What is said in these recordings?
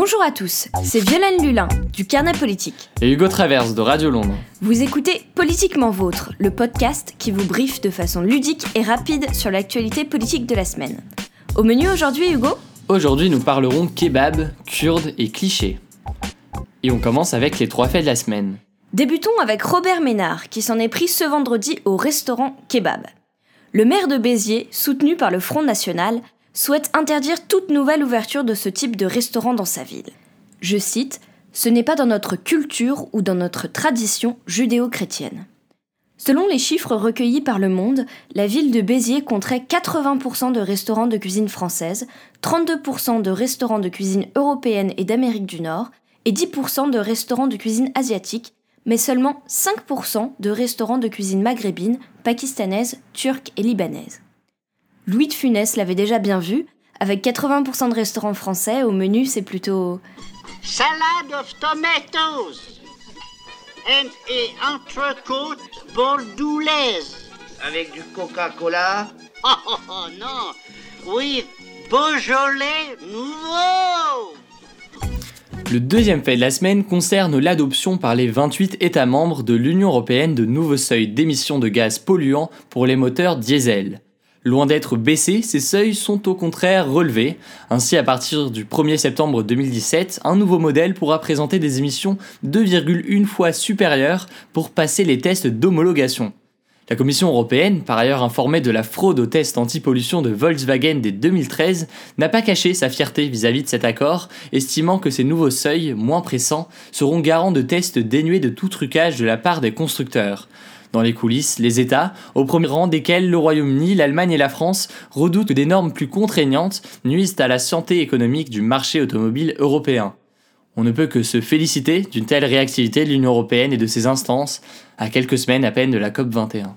Bonjour à tous, c'est Violaine Lulin du Carnet Politique. Et Hugo Traverse de Radio Londres. Vous écoutez Politiquement Vôtre, le podcast qui vous briefe de façon ludique et rapide sur l'actualité politique de la semaine. Au menu aujourd'hui, Hugo? Aujourd'hui, nous parlerons kebab, kurde et clichés. Et on commence avec les trois faits de la semaine. Débutons avec Robert Ménard qui s'en est pris ce vendredi au restaurant Kebab. Le maire de Béziers, soutenu par le Front National, souhaite interdire toute nouvelle ouverture de ce type de restaurant dans sa ville. Je cite Ce n'est pas dans notre culture ou dans notre tradition judéo-chrétienne. Selon les chiffres recueillis par Le Monde, la ville de Béziers compterait 80% de restaurants de cuisine française, 32% de restaurants de cuisine européenne et d'Amérique du Nord, et 10% de restaurants de cuisine asiatique, mais seulement 5% de restaurants de cuisine maghrébine, pakistanaise, turque et libanaise. Louis de Funès l'avait déjà bien vu, avec 80% de restaurants français, au menu c'est plutôt... Salad of tomatoes and a entrecôte bordoulaise. Avec du Coca-Cola Oh, oh, oh, non Oui, Beaujolais nouveau Le deuxième fait de la semaine concerne l'adoption par les 28 États membres de l'Union européenne de nouveaux seuils d'émissions de gaz polluants pour les moteurs diesel. Loin d'être baissés, ces seuils sont au contraire relevés. Ainsi, à partir du 1er septembre 2017, un nouveau modèle pourra présenter des émissions 2,1 fois supérieures pour passer les tests d'homologation. La Commission européenne, par ailleurs informée de la fraude aux tests anti-pollution de Volkswagen dès 2013, n'a pas caché sa fierté vis-à-vis de cet accord, estimant que ces nouveaux seuils, moins pressants, seront garants de tests dénués de tout trucage de la part des constructeurs. Dans les coulisses, les États, au premier rang desquels le Royaume-Uni, l'Allemagne et la France, redoutent que des normes plus contraignantes nuisent à la santé économique du marché automobile européen. On ne peut que se féliciter d'une telle réactivité de l'Union européenne et de ses instances, à quelques semaines à peine de la COP 21.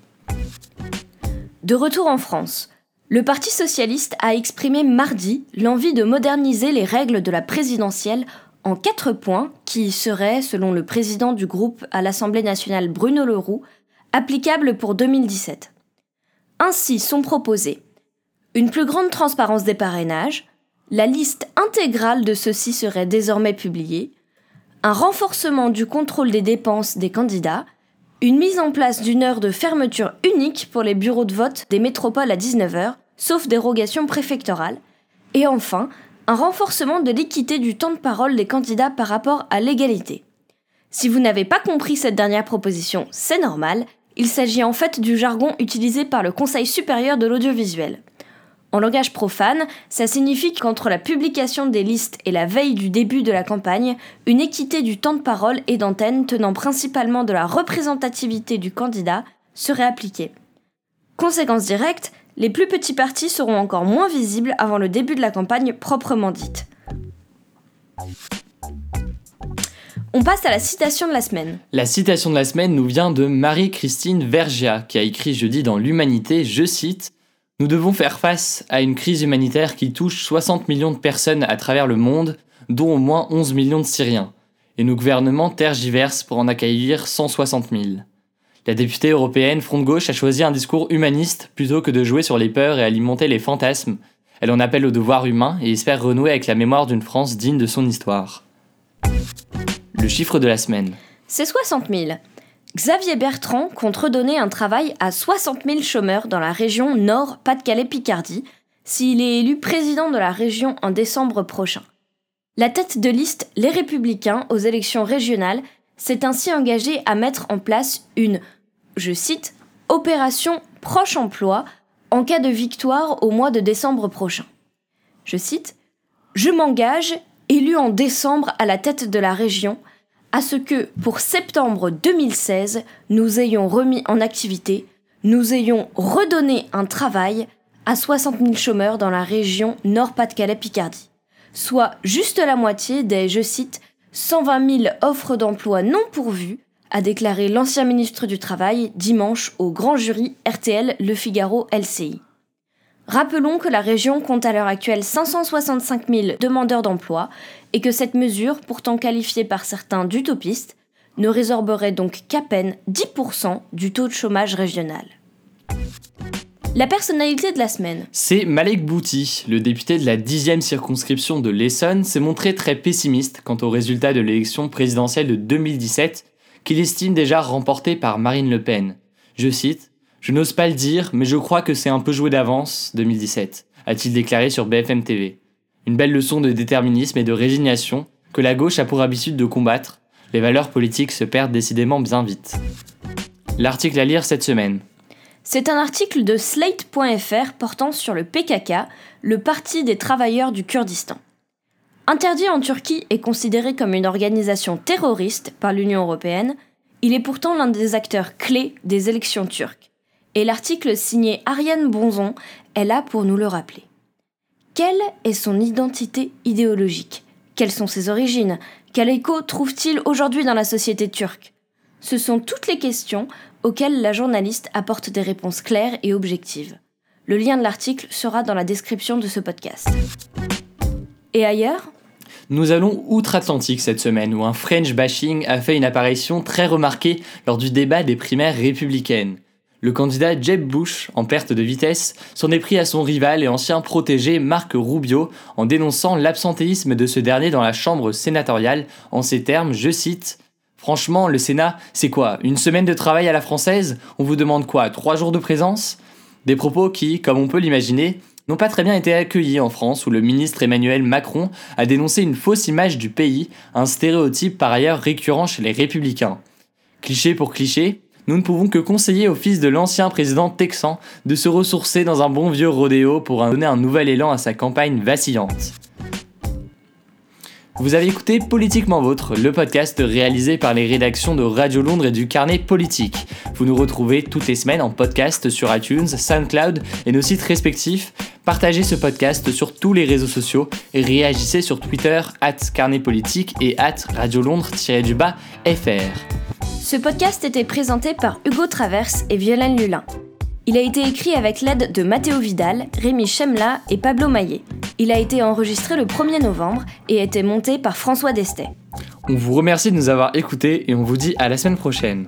De retour en France, le Parti socialiste a exprimé mardi l'envie de moderniser les règles de la présidentielle en quatre points qui seraient, selon le président du groupe à l'Assemblée nationale Bruno Leroux, applicable pour 2017. Ainsi sont proposés une plus grande transparence des parrainages, la liste intégrale de ceux-ci serait désormais publiée, un renforcement du contrôle des dépenses des candidats, une mise en place d'une heure de fermeture unique pour les bureaux de vote des métropoles à 19h, sauf dérogation préfectorale, et enfin un renforcement de l'équité du temps de parole des candidats par rapport à l'égalité. Si vous n'avez pas compris cette dernière proposition, c'est normal, il s'agit en fait du jargon utilisé par le Conseil supérieur de l'audiovisuel. En langage profane, ça signifie qu'entre la publication des listes et la veille du début de la campagne, une équité du temps de parole et d'antenne tenant principalement de la représentativité du candidat serait appliquée. Conséquence directe, les plus petits partis seront encore moins visibles avant le début de la campagne proprement dite. On passe à la citation de la semaine. La citation de la semaine nous vient de Marie-Christine Vergia, qui a écrit jeudi dans l'Humanité, je cite Nous devons faire face à une crise humanitaire qui touche 60 millions de personnes à travers le monde, dont au moins 11 millions de Syriens. Et nos gouvernements tergiversent pour en accueillir 160 000. La députée européenne Front de Gauche a choisi un discours humaniste plutôt que de jouer sur les peurs et alimenter les fantasmes. Elle en appelle au devoir humain et espère renouer avec la mémoire d'une France digne de son histoire. Le chiffre de la semaine. C'est 60 000. Xavier Bertrand compte redonner un travail à 60 000 chômeurs dans la région Nord-Pas-de-Calais-Picardie s'il est élu président de la région en décembre prochain. La tête de liste Les Républicains aux élections régionales s'est ainsi engagé à mettre en place une, je cite, opération proche emploi en cas de victoire au mois de décembre prochain. Je cite, Je m'engage, élu en décembre à la tête de la région, à ce que, pour septembre 2016, nous ayons remis en activité, nous ayons redonné un travail à 60 000 chômeurs dans la région Nord-Pas-de-Calais-Picardie, soit juste la moitié des, je cite, 120 000 offres d'emploi non pourvues, a déclaré l'ancien ministre du Travail dimanche au grand jury RTL Le Figaro LCI. Rappelons que la région compte à l'heure actuelle 565 000 demandeurs d'emploi et que cette mesure, pourtant qualifiée par certains d'utopiste, ne résorberait donc qu'à peine 10% du taux de chômage régional. La personnalité de la semaine. C'est Malek Bouti, le député de la 10e circonscription de l'Essonne, s'est montré très pessimiste quant au résultat de l'élection présidentielle de 2017, qu'il estime déjà remportée par Marine Le Pen. Je cite Je n'ose pas le dire, mais je crois que c'est un peu joué d'avance, 2017, a-t-il déclaré sur BFM TV. Une belle leçon de déterminisme et de résignation que la gauche a pour habitude de combattre. Les valeurs politiques se perdent décidément bien vite. L'article à lire cette semaine. C'est un article de Slate.fr portant sur le PKK, le Parti des travailleurs du Kurdistan. Interdit en Turquie et considéré comme une organisation terroriste par l'Union européenne, il est pourtant l'un des acteurs clés des élections turques. Et l'article signé Ariane Bonzon est là pour nous le rappeler. Quelle est son identité idéologique? Quelles sont ses origines? Quel écho trouve-t-il aujourd'hui dans la société turque? Ce sont toutes les questions auxquelles la journaliste apporte des réponses claires et objectives. Le lien de l'article sera dans la description de ce podcast. Et ailleurs? Nous allons outre-Atlantique cette semaine où un French bashing a fait une apparition très remarquée lors du débat des primaires républicaines. Le candidat Jeb Bush, en perte de vitesse, s'en est pris à son rival et ancien protégé Marc Rubio en dénonçant l'absentéisme de ce dernier dans la Chambre sénatoriale en ces termes, je cite, Franchement, le Sénat, c'est quoi Une semaine de travail à la française? On vous demande quoi Trois jours de présence? Des propos qui, comme on peut l'imaginer, n'ont pas très bien été accueillis en France où le ministre Emmanuel Macron a dénoncé une fausse image du pays, un stéréotype par ailleurs récurrent chez les républicains. Cliché pour cliché, nous ne pouvons que conseiller au fils de l'ancien président texan de se ressourcer dans un bon vieux rodéo pour donner un nouvel élan à sa campagne vacillante. Vous avez écouté Politiquement Vôtre, le podcast réalisé par les rédactions de Radio Londres et du Carnet Politique. Vous nous retrouvez toutes les semaines en podcast sur iTunes, SoundCloud et nos sites respectifs. Partagez ce podcast sur tous les réseaux sociaux et réagissez sur Twitter, at Carnet Politique et at Radio Londres-FR. Ce podcast était présenté par Hugo Traverse et Violaine Lulin. Il a été écrit avec l'aide de Mathéo Vidal, Rémi Chemla et Pablo Maillet. Il a été enregistré le 1er novembre et a été monté par François Destet. On vous remercie de nous avoir écoutés et on vous dit à la semaine prochaine.